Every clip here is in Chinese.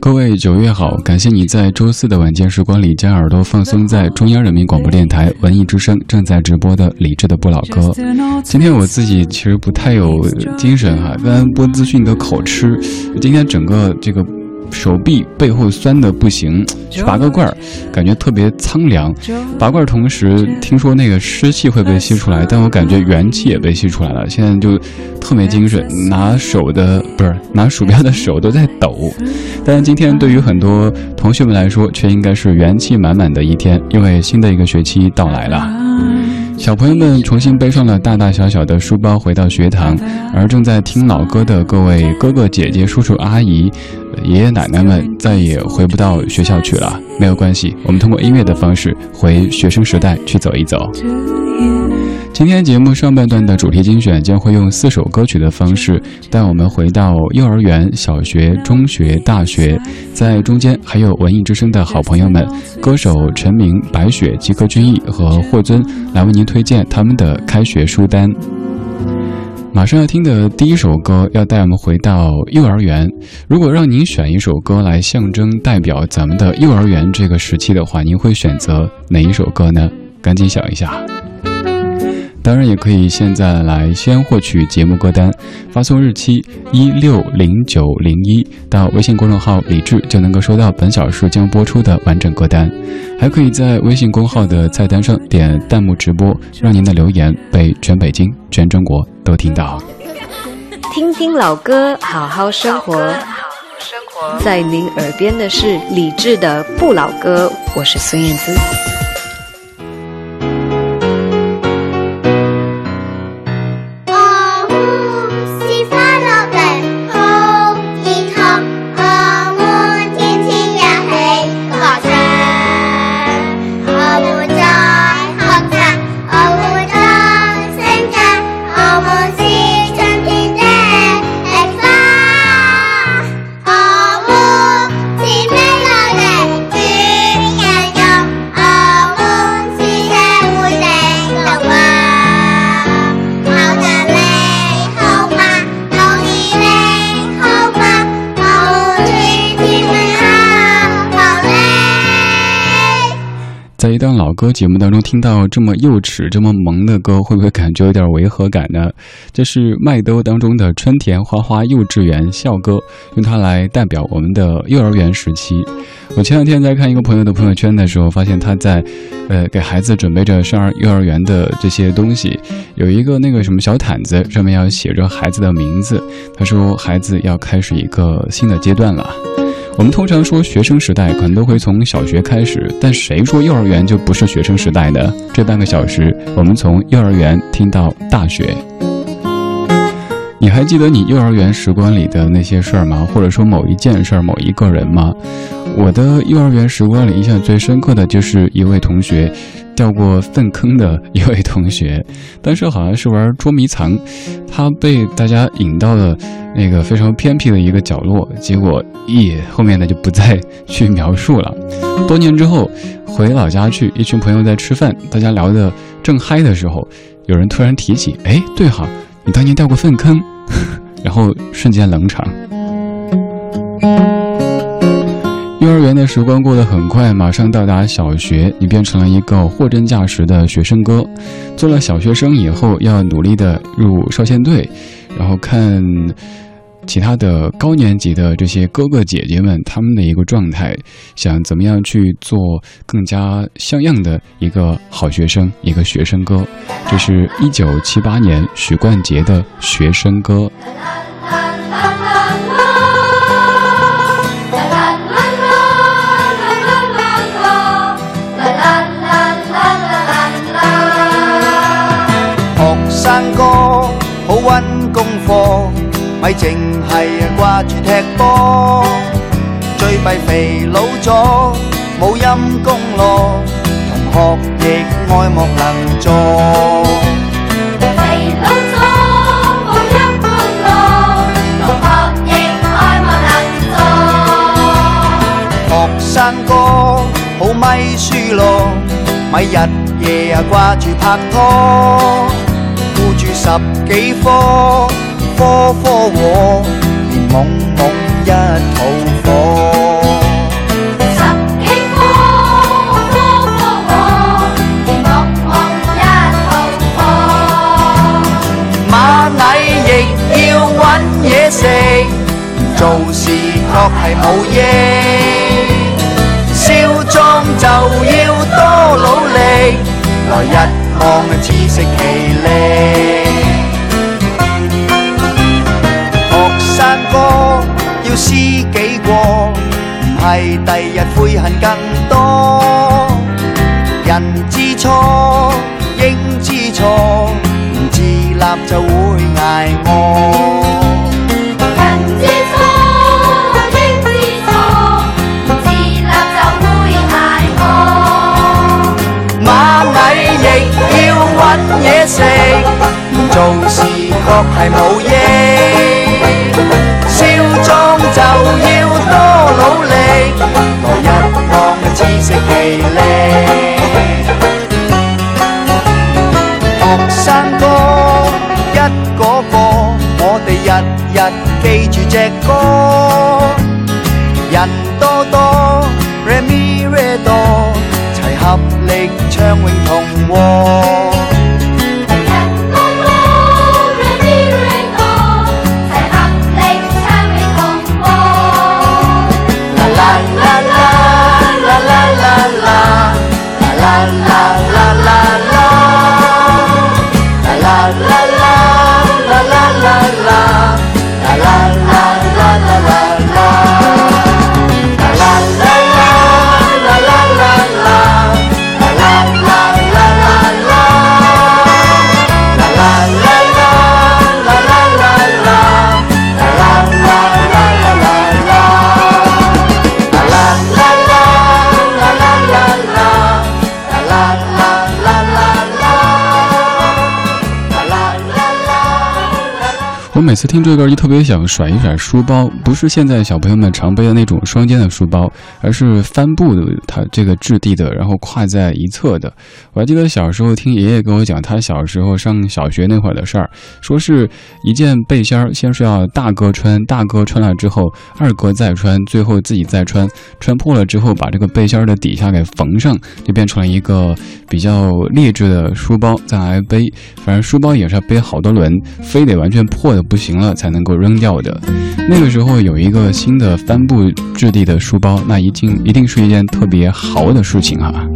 各位九月好，感谢你在周四的晚间时光里将耳朵放松在中央人民广播电台文艺之声正在直播的李志的不老歌。今天我自己其实不太有精神哈，刚刚播资讯的口吃，今天整个这个。手臂背后酸的不行，去拔个罐儿，感觉特别苍凉。拔罐儿同时，听说那个湿气会被吸出来，但我感觉元气也被吸出来了。现在就特别精神，拿手的不是拿鼠标的手都在抖。但是今天对于很多同学们来说，却应该是元气满满的一天，因为新的一个学期到来了。小朋友们重新背上了大大小小的书包，回到学堂，而正在听老歌的各位哥哥姐姐、叔叔阿姨、爷爷奶奶们再也回不到学校去了。没有关系，我们通过音乐的方式回学生时代去走一走。今天节目上半段的主题精选将会用四首歌曲的方式带我们回到幼儿园、小学、中学、大学，在中间还有文艺之声的好朋友们，歌手陈明、白雪、吉克隽逸和霍尊来为您推荐他们的开学书单。马上要听的第一首歌要带我们回到幼儿园。如果让您选一首歌来象征代表咱们的幼儿园这个时期的话，您会选择哪一首歌呢？赶紧想一下。当然也可以现在来先获取节目歌单，发送日期一六零九零一到微信公众号“李智”，就能够收到本小时将播出的完整歌单。还可以在微信公号的菜单上点弹幕直播，让您的留言被全北京、全中国都听到。听听老歌，好好生活。在您耳边的是李智的不老歌，我是孙燕姿。节目当中听到这么幼稚、这么萌的歌，会不会感觉有点违和感呢？这是麦兜当中的春田花花幼稚园校歌，用它来代表我们的幼儿园时期。我前两天在看一个朋友的朋友圈的时候，发现他在，呃，给孩子准备着上幼儿园的这些东西，有一个那个什么小毯子，上面要写着孩子的名字。他说孩子要开始一个新的阶段了。我们通常说学生时代可能都会从小学开始，但谁说幼儿园就不是学生时代呢？这半个小时，我们从幼儿园听到大学。你还记得你幼儿园时光里的那些事儿吗？或者说某一件事儿、某一个人吗？我的幼儿园时光里印象最深刻的就是一位同学，掉过粪坑的一位同学。当时好像是玩捉迷藏，他被大家引到了那个非常偏僻的一个角落，结果一后面的就不再去描述了。多年之后回老家去，一群朋友在吃饭，大家聊得正嗨的时候，有人突然提起：“哎，对哈。”你当年掉过粪坑，然后瞬间冷场。幼儿园的时光过得很快，马上到达小学，你变成了一个货真价实的学生哥。做了小学生以后，要努力的入少先队，然后看。其他的高年级的这些哥哥姐姐们，他们的一个状态，想怎么样去做更加像样的一个好学生，一个学生歌。这是一九七八年许冠杰的学生歌。陰功勞，同學亦愛莫能助。山歌好咪輸咯，咪日夜啊掛住拍拖，顧住十幾科，科科和，連懵懵一肚。悔恨更多。人知錯應知錯，唔自立就會捱餓。人知錯，應知錯，唔自立就會捱餓。蚂蚁亦要搵嘢食，做事確係冇益。少壯就要多努力，來日望自食其力。學生哥一個個，我哋日日記住隻歌。人多多，re mi re do，齊合力唱永次听这歌就特别想甩一甩书包，不是现在小朋友们常背的那种双肩的书包，而是帆布的，它这个质地的，然后挎在一侧的。我还记得小时候听爷爷跟我讲他小时候上小学那会儿的事儿，说是一件背心儿，先是要大哥穿，大哥穿了之后，二哥再穿，最后自己再穿，穿破了之后把这个背心儿的底下给缝上，就变成了一个比较劣质的书包，再来背。反正书包也是要背好多轮，非得完全破的不行了才能够扔掉的。那个时候有一个新的帆布质地的书包，那一定一定是一件特别豪的事情啊！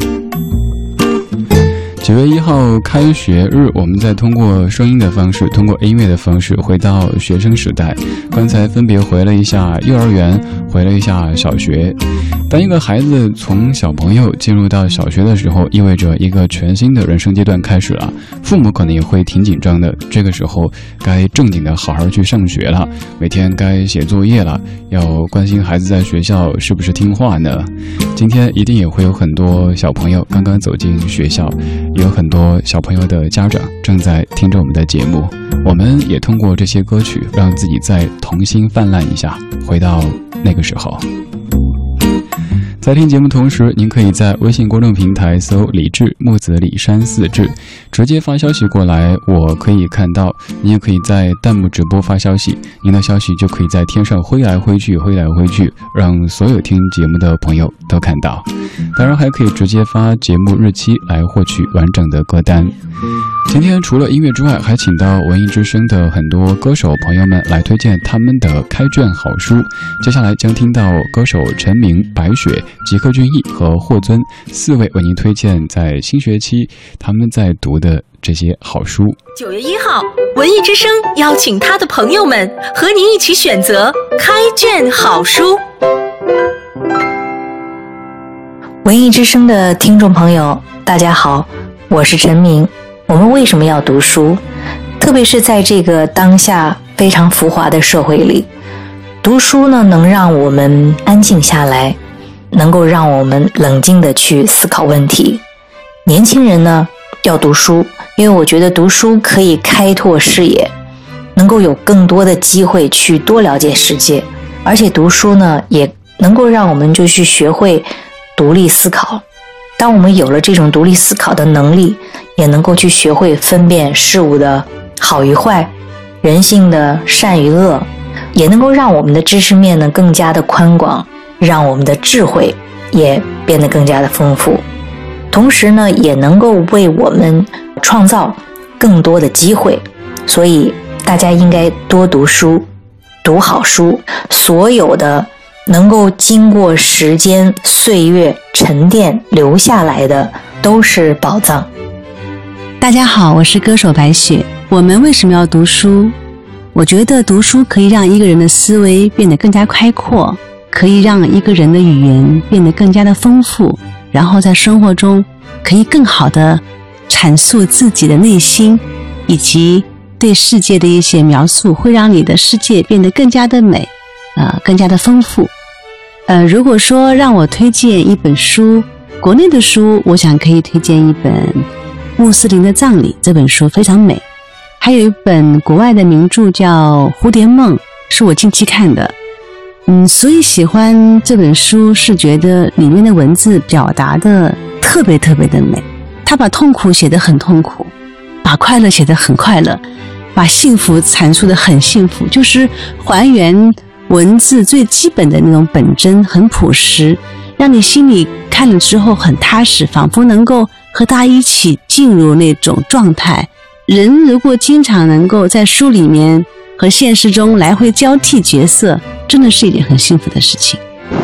九月一号开学日，我们再通过声音的方式，通过音乐的方式，回到学生时代。刚才分别回了一下幼儿园，回了一下小学。当一个孩子从小朋友进入到小学的时候，意味着一个全新的人生阶段开始了。父母可能也会挺紧张的，这个时候该正经的好好去上学了，每天该写作业了，要关心孩子在学校是不是听话呢？今天一定也会有很多小朋友刚刚走进学校。也有很多小朋友的家长正在听着我们的节目，我们也通过这些歌曲，让自己再童心泛滥一下，回到那个时候。在听节目同时，您可以在微信公众平台搜“李志木子李山四志”，直接发消息过来，我可以看到。您也可以在弹幕直播发消息，您的消息就可以在天上挥来挥去，挥来挥去，让所有听节目的朋友都看到。当然，还可以直接发节目日期来获取完整的歌单。今天除了音乐之外，还请到文艺之声的很多歌手朋友们来推荐他们的开卷好书。接下来将听到歌手陈明、白雪、吉克隽逸和霍尊四位为您推荐在新学期他们在读的这些好书。九月一号，文艺之声邀请他的朋友们和您一起选择开卷好书。文艺之声的听众朋友，大家好，我是陈明。我们为什么要读书？特别是在这个当下非常浮华的社会里，读书呢，能让我们安静下来，能够让我们冷静的去思考问题。年轻人呢，要读书，因为我觉得读书可以开拓视野，能够有更多的机会去多了解世界，而且读书呢，也能够让我们就去学会独立思考。当我们有了这种独立思考的能力，也能够去学会分辨事物的好与坏，人性的善与恶，也能够让我们的知识面呢更加的宽广，让我们的智慧也变得更加的丰富。同时呢，也能够为我们创造更多的机会。所以，大家应该多读书，读好书。所有的能够经过时间岁月沉淀留下来的，都是宝藏。大家好，我是歌手白雪。我们为什么要读书？我觉得读书可以让一个人的思维变得更加开阔，可以让一个人的语言变得更加的丰富，然后在生活中可以更好的阐述自己的内心，以及对世界的一些描述，会让你的世界变得更加的美，呃，更加的丰富。呃，如果说让我推荐一本书，国内的书，我想可以推荐一本。穆斯林的葬礼这本书非常美，还有一本国外的名著叫《蝴蝶梦》，是我近期看的。嗯，所以喜欢这本书是觉得里面的文字表达的特别特别的美。他把痛苦写得很痛苦，把快乐写得很快乐，把幸福阐述得很幸福，就是还原文字最基本的那种本真，很朴实，让你心里看了之后很踏实，仿佛能够。和他一起进入那种状态。人如果经常能够在书里面和现实中来回交替角色，真的是一件很幸福的事情。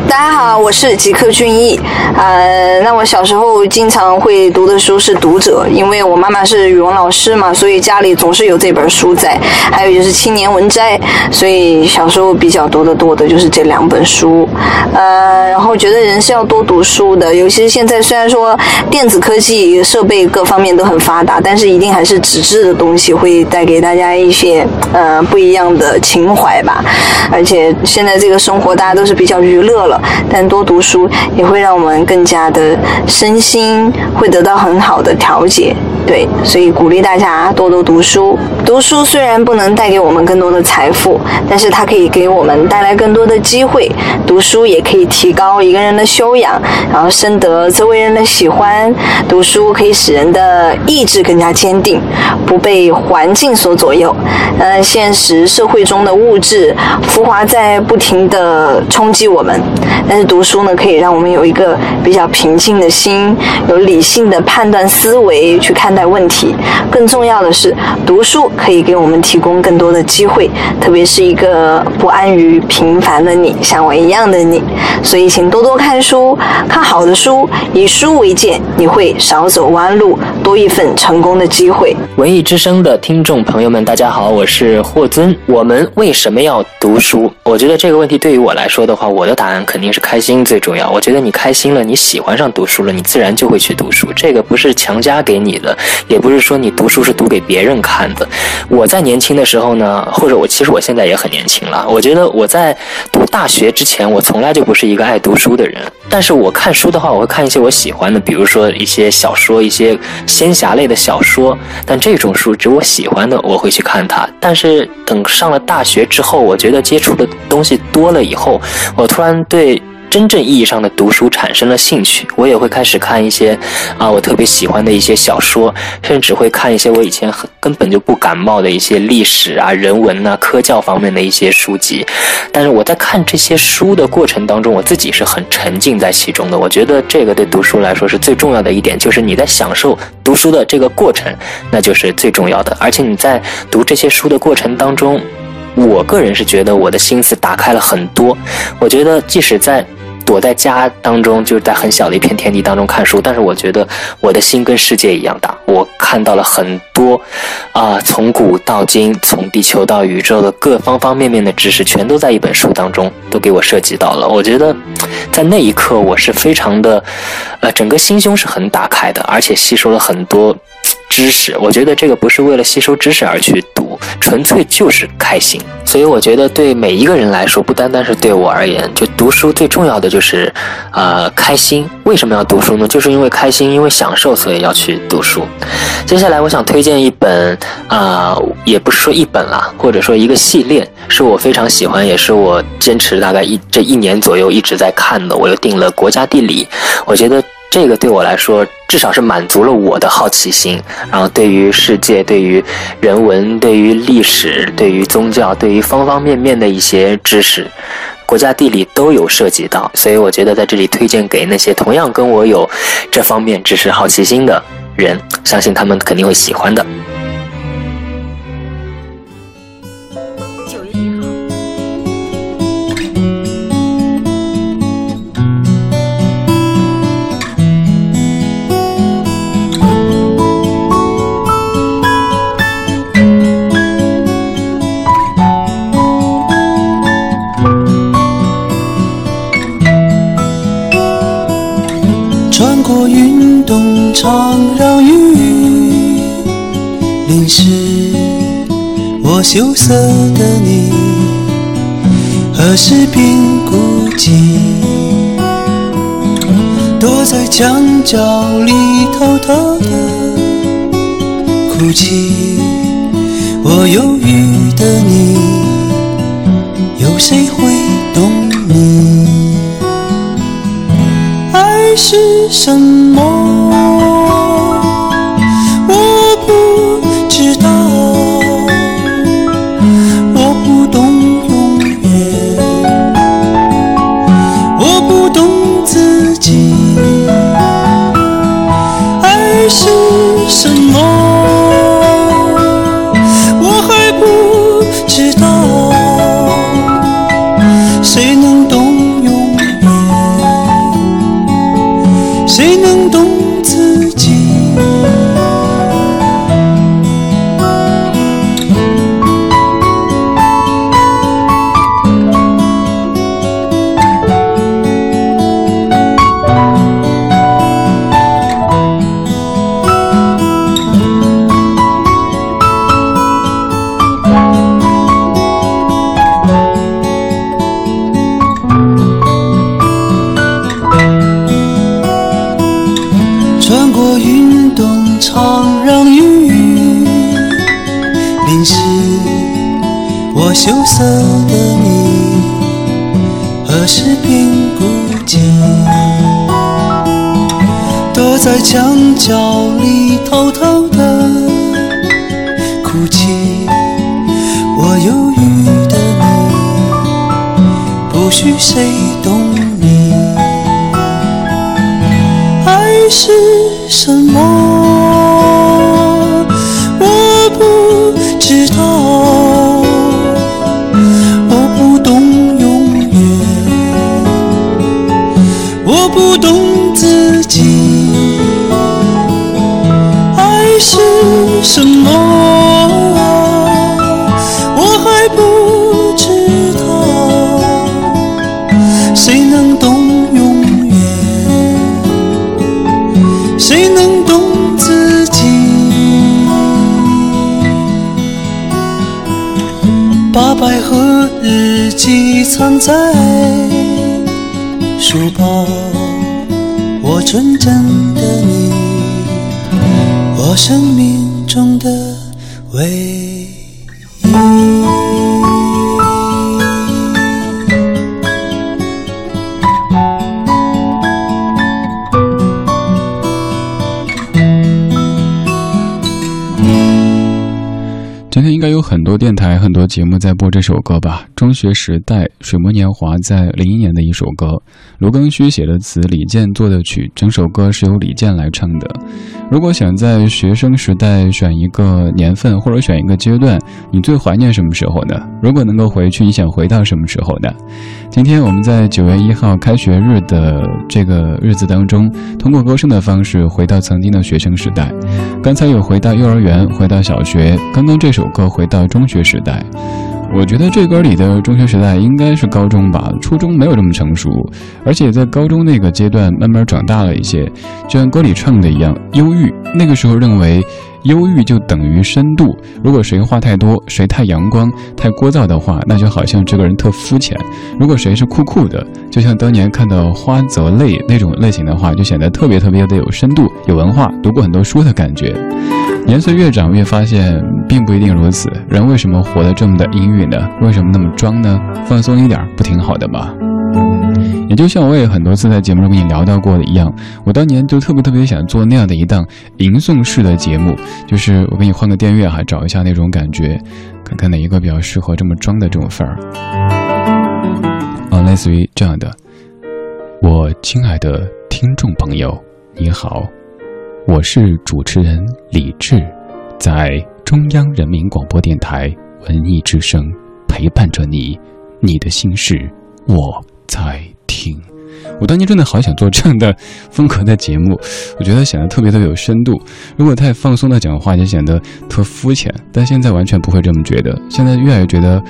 大家好，我是吉克隽逸。呃，那我小时候经常会读的书是《读者》，因为我妈妈是语文老师嘛，所以家里总是有这本书在。还有就是《青年文摘》，所以小时候比较读的多的就是这两本书。呃，然后觉得人是要多读书的，尤其是现在虽然说电子科技设备各方面都很发达，但是一定还是纸质的东西会带给大家一些呃不一样的情怀吧。而且现在这个生活大家都是比较娱乐了。但多读书也会让我们更加的身心会得到很好的调节，对，所以鼓励大家多多读书。读书虽然不能带给我们更多的财富，但是它可以给我们带来更多的机会。读书也可以提高一个人的修养，然后深得周围人的喜欢。读书可以使人的意志更加坚定，不被环境所左右。呃，现实社会中的物质浮华在不停的冲击我们。但是读书呢，可以让我们有一个比较平静的心，有理性的判断思维去看待问题。更重要的是，读书可以给我们提供更多的机会，特别是一个不安于平凡的你，像我一样的你。所以，请多多看书，看好的书，以书为鉴，你会少走弯路，多一份成功的机会。文艺之声的听众朋友们，大家好，我是霍尊。我们为什么要读书？我觉得这个问题对于我来说的话，我的答案肯定是开心最重要。我觉得你开心了，你喜欢上读书了，你自然就会去读书。这个不是强加给你的，也不是说你读书是读给别人看的。我在年轻的时候呢，或者我其实我现在也很年轻了。我觉得我在读大学之前，我从来就不是一个爱读书的人。但是我看书的话，我会看一些我喜欢的，比如说一些小说，一些仙侠类的小说。但这种书，只有我喜欢的，我会去看它。但是等上了大学之后，我觉得接触的东西多了以后，我突然对。真正意义上的读书产生了兴趣，我也会开始看一些啊，我特别喜欢的一些小说，甚至会看一些我以前很根本就不感冒的一些历史啊、人文呐、科教方面的一些书籍。但是我在看这些书的过程当中，我自己是很沉浸在其中的。我觉得这个对读书来说是最重要的一点，就是你在享受读书的这个过程，那就是最重要的。而且你在读这些书的过程当中，我个人是觉得我的心思打开了很多。我觉得即使在躲在家当中，就是在很小的一片天地当中看书，但是我觉得我的心跟世界一样大。我看到了很多，啊，从古到今，从地球到宇宙的各方方面面的知识，全都在一本书当中都给我涉及到了。我觉得，在那一刻，我是非常的，呃，整个心胸是很打开的，而且吸收了很多知识。我觉得这个不是为了吸收知识而去读，纯粹就是开心。所以我觉得，对每一个人来说，不单单是对我而言，就读书最重要的就是，呃，开心。为什么要读书呢？就是因为开心，因为享受，所以要去读书。接下来，我想推荐一本，啊，也不是说一本啦，或者说一个系列，是我非常喜欢，也是我坚持大概一这一年左右一直在看的。我又订了《国家地理》，我觉得。这个对我来说，至少是满足了我的好奇心。然后对于世界、对于人文、对于历史、对于宗教、对于方方面面的一些知识，国家地理都有涉及到。所以我觉得在这里推荐给那些同样跟我有这方面知识好奇心的人，相信他们肯定会喜欢的。过运动场，让雨淋湿我羞涩的你，何时变孤寂？躲在墙角里偷偷的哭泣。我忧郁的你，有谁会懂你？是什么？常，让雨淋湿我羞涩的你，何时变孤寂？躲在墙角里偷偷的哭泣。我忧郁的你，不许谁懂你。爱是什么？我不懂永远，我不懂藏在书包，我纯真的你，我生命中的唯一。电台、很多节目在播这首歌吧？中学时代，水木年华在零一年的一首歌，卢庚戌写的词，李健作的曲，整首歌是由李健来唱的。如果想在学生时代选一个年份或者选一个阶段，你最怀念什么时候呢？如果能够回去，你想回到什么时候呢？今天我们在九月一号开学日的这个日子当中，通过歌声的方式回到曾经的学生时代。刚才有回到幼儿园，回到小学，刚刚这首歌回到中学时代。我觉得这歌里的中学时代应该是高中吧，初中没有这么成熟，而且在高中那个阶段慢慢长大了一些，就像歌里唱的一样，忧郁。那个时候认为忧郁就等于深度，如果谁话太多，谁太阳光、太聒噪的话，那就好像这个人特肤浅；如果谁是酷酷的，就像当年看到花泽类那种类型的话，就显得特别特别的有深度、有文化，读过很多书的感觉。年岁越长，越发现并不一定如此。人为什么活得这么的阴郁呢？为什么那么装呢？放松一点，不挺好的吗？也就像我也很多次在节目中跟你聊到过的一样，我当年就特别特别想做那样的一档吟诵式的节目，就是我给你换个电乐哈，找一下那种感觉，看看哪一个比较适合这么装的这种范儿。啊，类似于这样的，我亲爱的听众朋友，你好，我是主持人李志，在中央人民广播电台文艺之声陪伴着你，你的心事我在听。我当年真的好想做这样的风格的节目，我觉得显得特别的有深度。如果太放松的讲话，就显得特肤浅。但现在完全不会这么觉得，现在越来越觉得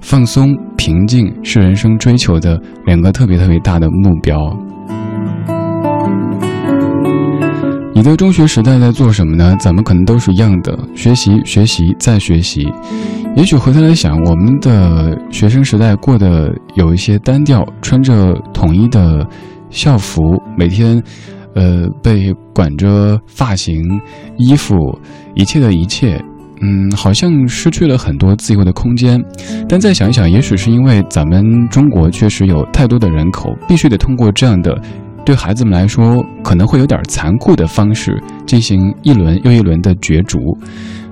放松、平静是人生追求的两个特别特别大的目标。你的中学时代在做什么呢？咱们可能都是一样的，学习、学习再学习。也许回头来想，我们的学生时代过得有一些单调，穿着统一的校服，每天，呃，被管着发型、衣服，一切的一切，嗯，好像失去了很多自由的空间。但再想一想，也许是因为咱们中国确实有太多的人口，必须得通过这样的。对孩子们来说，可能会有点残酷的方式进行一轮又一轮的角逐。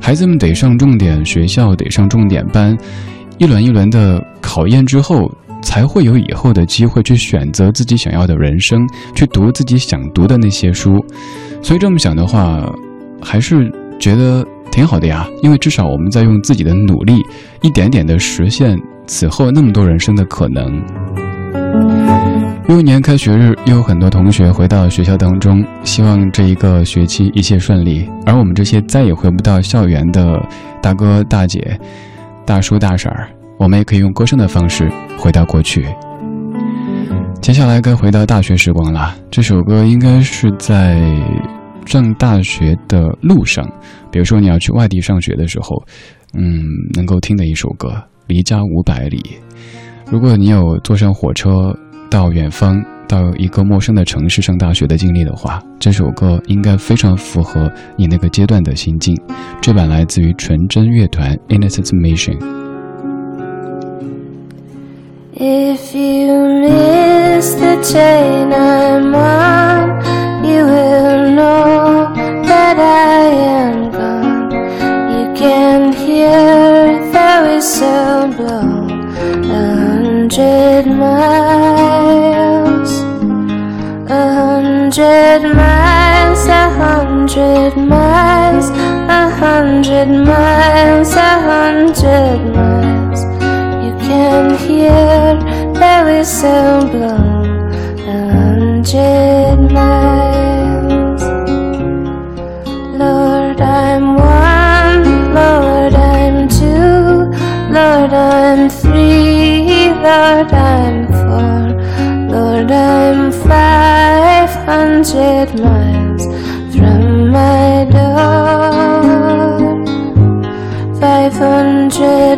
孩子们得上重点学校，得上重点班，一轮一轮的考验之后，才会有以后的机会去选择自己想要的人生，去读自己想读的那些书。所以这么想的话，还是觉得挺好的呀，因为至少我们在用自己的努力，一点点的实现此后那么多人生的可能。又一年开学日，又有很多同学回到学校当中，希望这一个学期一切顺利。而我们这些再也回不到校园的大哥大姐、大叔大婶儿，我们也可以用歌声的方式回到过去。接下来该回到大学时光了。这首歌应该是在上大学的路上，比如说你要去外地上学的时候，嗯，能够听的一首歌《离家五百里》。如果你有坐上火车到远方、到一个陌生的城市上大学的经历的话，这首歌应该非常符合你那个阶段的心境。这版来自于纯真乐团《Innocent Mission》。If you miss the train I'm on, you will know that I am gone. You can hear the whistle blow a hundred miles, hundred miles, a hundred miles, a hundred miles. You can hear the whistle blow a hundred miles. Lord, I'm one, Lord, I'm two, Lord, I'm three, Lord, I'm four, Lord, I'm five hundred miles 人们的在分解。